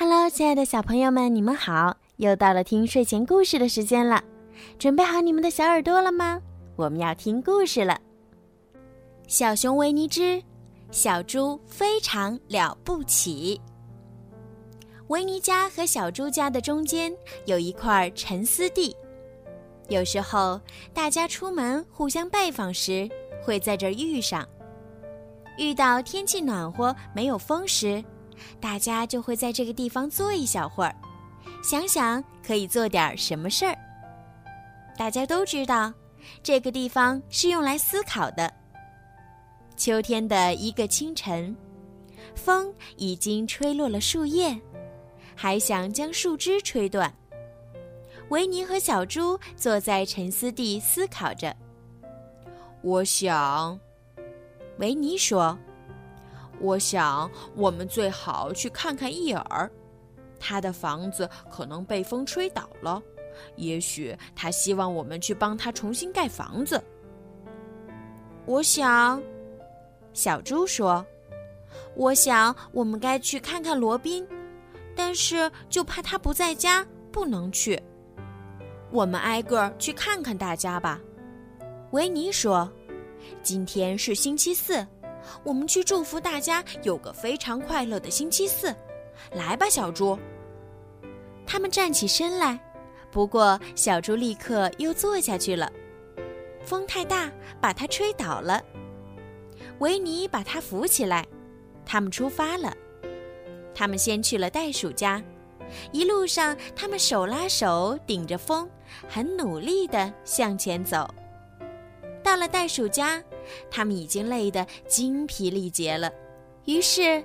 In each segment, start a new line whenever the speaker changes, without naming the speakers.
Hello，亲爱的小朋友们，你们好！又到了听睡前故事的时间了，准备好你们的小耳朵了吗？我们要听故事了。小熊维尼之小猪非常了不起。维尼家和小猪家的中间有一块沉思地，有时候大家出门互相拜访时会在这儿遇上。遇到天气暖和、没有风时。大家就会在这个地方坐一小会儿，想想可以做点什么事儿。大家都知道，这个地方是用来思考的。秋天的一个清晨，风已经吹落了树叶，还想将树枝吹断。维尼和小猪坐在沉思地思考着。
我想，
维尼说。
我想，我们最好去看看伊尔。他的房子可能被风吹倒了，也许他希望我们去帮他重新盖房子。
我想，小猪说：“我想我们该去看看罗宾，但是就怕他不在家，不能去。我们挨个去看看大家吧。”维尼说：“今天是星期四。”我们去祝福大家有个非常快乐的星期四，来吧，小猪。他们站起身来，不过小猪立刻又坐下去了。风太大，把它吹倒了。维尼把它扶起来。他们出发了。他们先去了袋鼠家，一路上他们手拉手，顶着风，很努力地向前走。到了袋鼠家。他们已经累得精疲力竭了，于是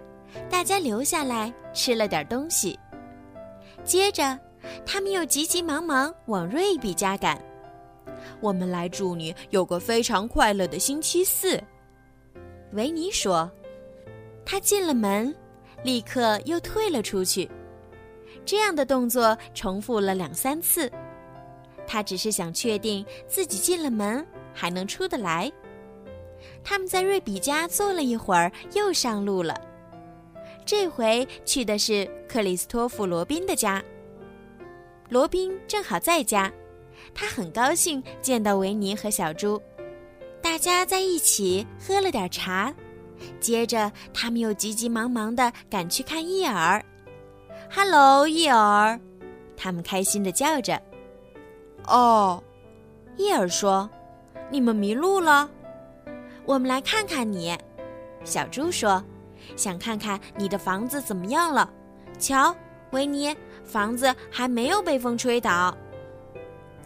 大家留下来吃了点东西。接着，他们又急急忙忙往瑞比家赶。
我们来祝你有个非常快乐的星期四，
维尼说。他进了门，立刻又退了出去。这样的动作重复了两三次。他只是想确定自己进了门还能出得来。他们在瑞比家坐了一会儿，又上路了。这回去的是克里斯托弗·罗宾的家。罗宾正好在家，他很高兴见到维尼和小猪。大家在一起喝了点茶，接着他们又急急忙忙地赶去看伊尔。“哈喽，伊尔！”他们开心地叫着。
“哦，
伊尔说，你们迷路了。”我们来看看你，小猪说：“想看看你的房子怎么样了。”瞧，维尼，房子还没有被风吹倒。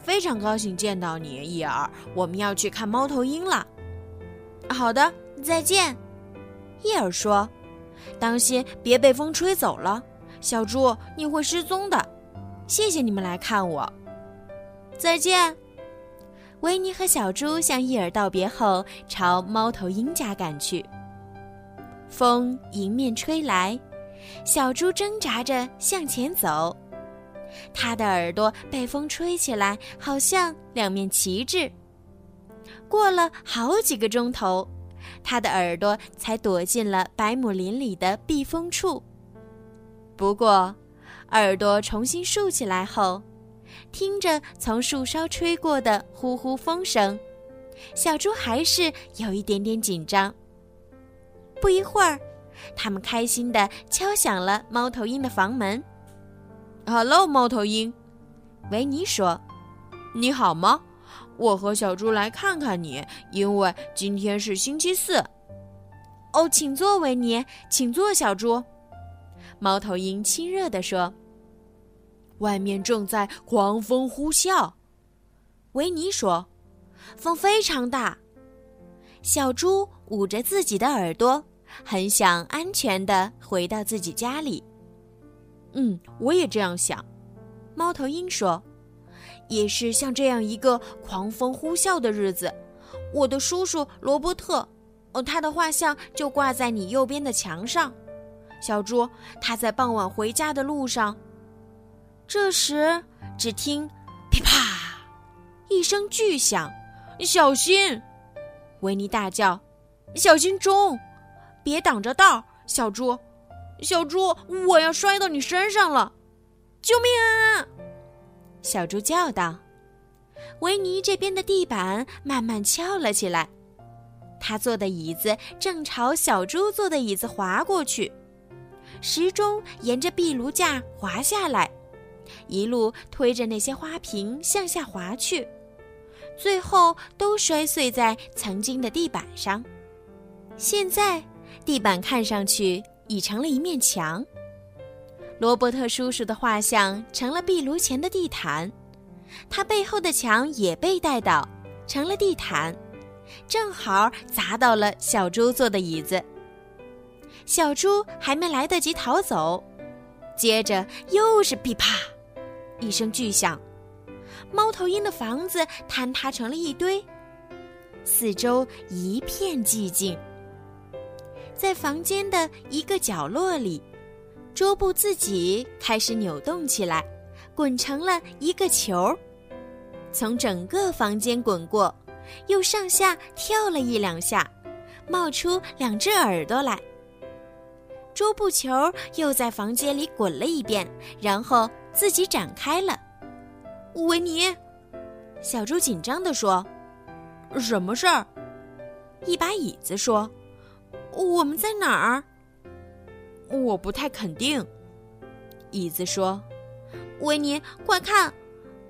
非常高兴见到你，伊尔。我们要去看猫头鹰了。
好的，再见。伊尔说：“当心别被风吹走了，小猪，你会失踪的。”谢谢你们来看我。再见。维尼和小猪向伊尔道别后，朝猫头鹰家赶去。风迎面吹来，小猪挣扎着向前走，它的耳朵被风吹起来，好像两面旗帜。过了好几个钟头，它的耳朵才躲进了百亩林里的避风处。不过，耳朵重新竖起来后。听着从树梢吹过的呼呼风声，小猪还是有一点点紧张。不一会儿，他们开心地敲响了猫头鹰的房门。
“Hello，猫头鹰。”
维尼说，“
你好吗？我和小猪来看看你，因为今天是星期四。”“
哦，请坐，维尼，请坐，小猪。”猫头鹰亲热地说。
外面正在狂风呼啸，
维尼说：“风非常大。”小猪捂着自己的耳朵，很想安全的回到自己家里。
嗯，我也这样想。
猫头鹰说：“也是像这样一个狂风呼啸的日子，我的叔叔罗伯特，哦，他的画像就挂在你右边的墙上。小猪，他在傍晚回家的路上。”这时，只听“噼啪”一声巨响，“
小心！”
维尼大叫，“小心钟，别挡着道！”小猪，
小猪，我要摔到你身上了！救命啊！
小猪叫道。维尼这边的地板慢慢翘了起来，他坐的椅子正朝小猪坐的椅子滑过去，时钟沿着壁炉架滑下来，一路推着那些花瓶向下滑去，最后都摔碎在曾经的地板上。现在，地板看上去已成了一面墙。罗伯特叔叔的画像成了壁炉前的地毯。他背后的墙也被带倒，成了地毯，正好砸到了小猪坐的椅子。小猪还没来得及逃走，接着又是噼啪一声巨响，猫头鹰的房子坍塌成了一堆，四周一片寂静。在房间的一个角落里，桌布自己开始扭动起来。滚成了一个球，从整个房间滚过，又上下跳了一两下，冒出两只耳朵来。桌布球又在房间里滚了一遍，然后自己展开了。维尼，小猪紧张地说：“
什么事儿？”
一把椅子说：“我们在哪儿？”
我不太肯定。
椅子说。维尼，快看！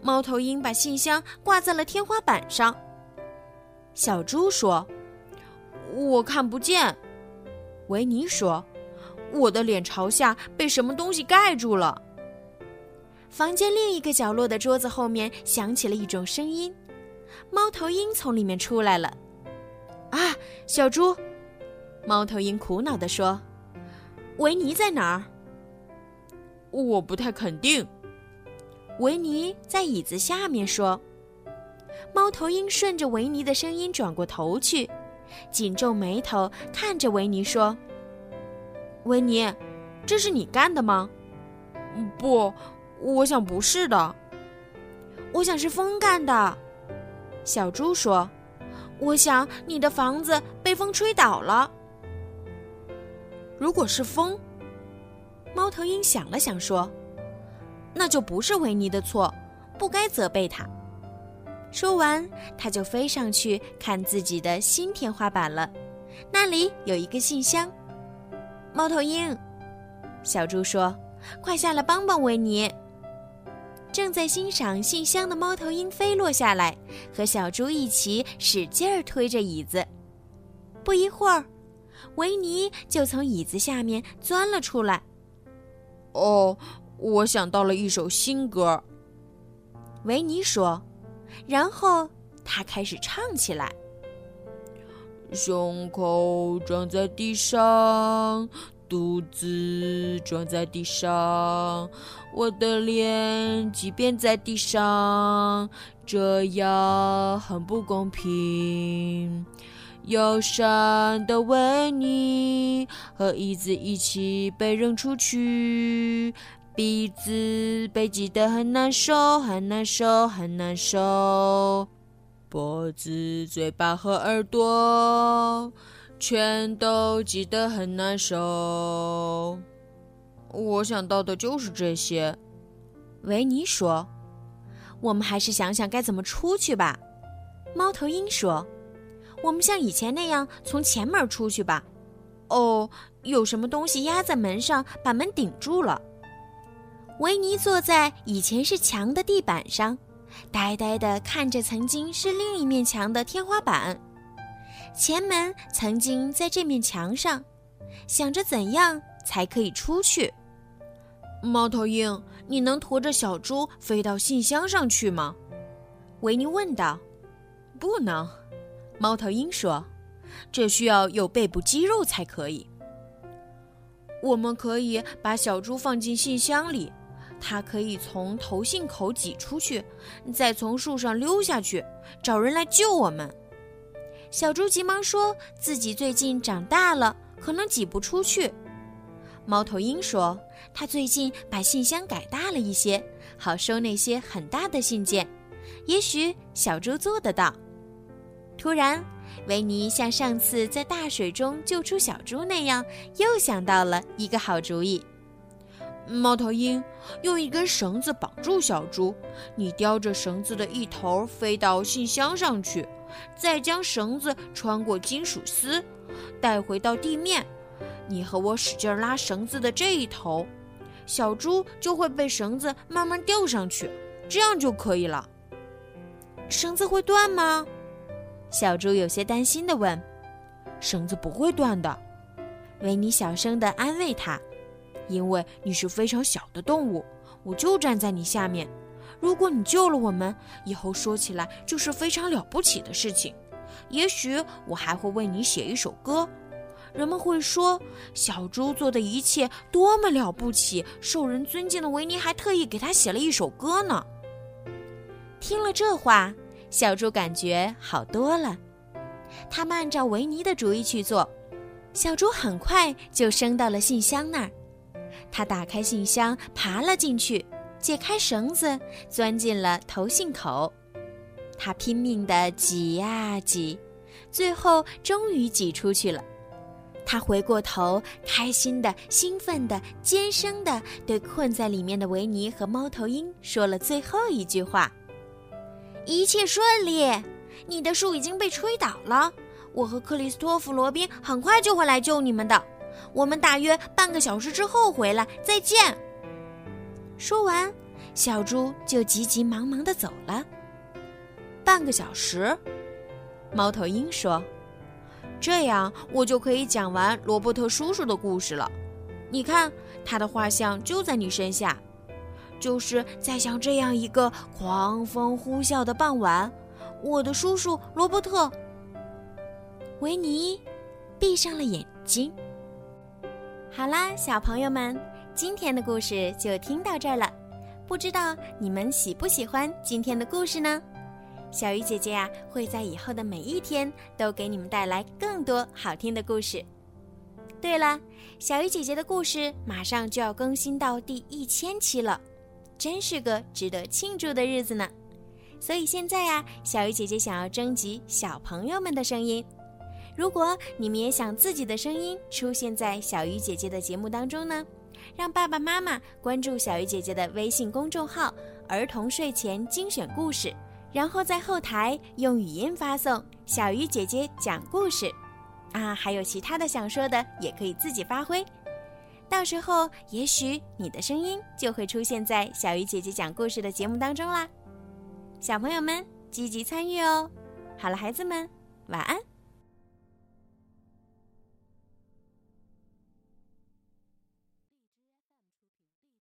猫头鹰把信箱挂在了天花板上。小猪说：“
我看不见。”
维尼说：“
我的脸朝下，被什么东西盖住了。”
房间另一个角落的桌子后面响起了一种声音，猫头鹰从里面出来了。
“啊，小猪！”
猫头鹰苦恼地说：“维尼在哪儿？”
我不太肯定。
维尼在椅子下面说：“猫头鹰顺着维尼的声音转过头去，紧皱眉头看着维尼说：‘
维尼，这是你干的吗？’不，我想不是的。
我想是风干的。”小猪说：“我想你的房子被风吹倒了。
如果是风。”
猫头鹰想了想说。那就不是维尼的错，不该责备他。说完，他就飞上去看自己的新天花板了，那里有一个信箱。猫头鹰，小猪说：“快下来帮帮维尼。”正在欣赏信箱的猫头鹰飞落下来，和小猪一起使劲儿推着椅子。不一会儿，维尼就从椅子下面钻了出来。
哦。我想到了一首新歌，
维尼说，然后他开始唱起来：
胸口撞在地上，肚子撞在地上，我的脸即便在地上，这样很不公平。友善的维尼和椅子一起被扔出去。鼻子被挤得很难受，很难受，很难受。脖子、嘴巴和耳朵全都挤得很难受。我想到的就是这些。
维尼说：“我们还是想想该怎么出去吧。”猫头鹰说：“我们像以前那样从前门出去吧。”哦，有什么东西压在门上，把门顶住了。维尼坐在以前是墙的地板上，呆呆地看着曾经是另一面墙的天花板。前门曾经在这面墙上，想着怎样才可以出去。
猫头鹰，你能驮着小猪飞到信箱上去吗？
维尼问道。
不能，
猫头鹰说，
这需要有背部肌肉才可以。我们可以把小猪放进信箱里。它可以从投信口挤出去，再从树上溜下去，找人来救我们。
小猪急忙说自己最近长大了，可能挤不出去。猫头鹰说他最近把信箱改大了一些，好收那些很大的信件。也许小猪做得到。突然，维尼像上次在大水中救出小猪那样，又想到了一个好主意。
猫头鹰，用一根绳子绑住小猪，你叼着绳子的一头飞到信箱上去，再将绳子穿过金属丝，带回到地面。你和我使劲拉绳子的这一头，小猪就会被绳子慢慢吊上去，这样就可以了。
绳子会断吗？小猪有些担心地问：“
绳子不会断的。”
维尼小声地安慰他：“
因为你是非常小的动物，我就站在你下面。如果你救了我们，以后说起来就是非常了不起的事情。也许我还会为你写一首歌，人们会说小猪做的一切多么了不起，受人尊敬的维尼还特意给他写了一首歌呢。”
听了这话。小猪感觉好多了，他们按照维尼的主意去做。小猪很快就升到了信箱那儿，他打开信箱，爬了进去，解开绳子，钻进了投信口。他拼命地挤呀挤，最后终于挤出去了。他回过头，开心的、兴奋的、尖声的对困在里面的维尼和猫头鹰说了最后一句话。一切顺利，你的树已经被吹倒了。我和克里斯托弗·罗宾很快就会来救你们的。我们大约半个小时之后回来，再见。说完，小猪就急急忙忙地走了。
半个小时，猫头鹰说：“这样我就可以讲完罗伯特叔叔的故事了。你看，他的画像就在你身下。”就是在像这样一个狂风呼啸的傍晚，我的叔叔罗伯特·
维尼闭上了眼睛。好啦，小朋友们，今天的故事就听到这儿了。不知道你们喜不喜欢今天的故事呢？小鱼姐姐呀，会在以后的每一天都给你们带来更多好听的故事。对了，小鱼姐姐的故事马上就要更新到第一千期了。真是个值得庆祝的日子呢，所以现在呀，小鱼姐姐想要征集小朋友们的声音。如果你们也想自己的声音出现在小鱼姐姐的节目当中呢，让爸爸妈妈关注小鱼姐姐的微信公众号“儿童睡前精选故事”，然后在后台用语音发送“小鱼姐姐讲故事”，啊，还有其他的想说的也可以自己发挥。到时候，也许你的声音就会出现在小鱼姐姐讲故事的节目当中啦。小朋友们积极参与哦！好了，孩子们，晚安。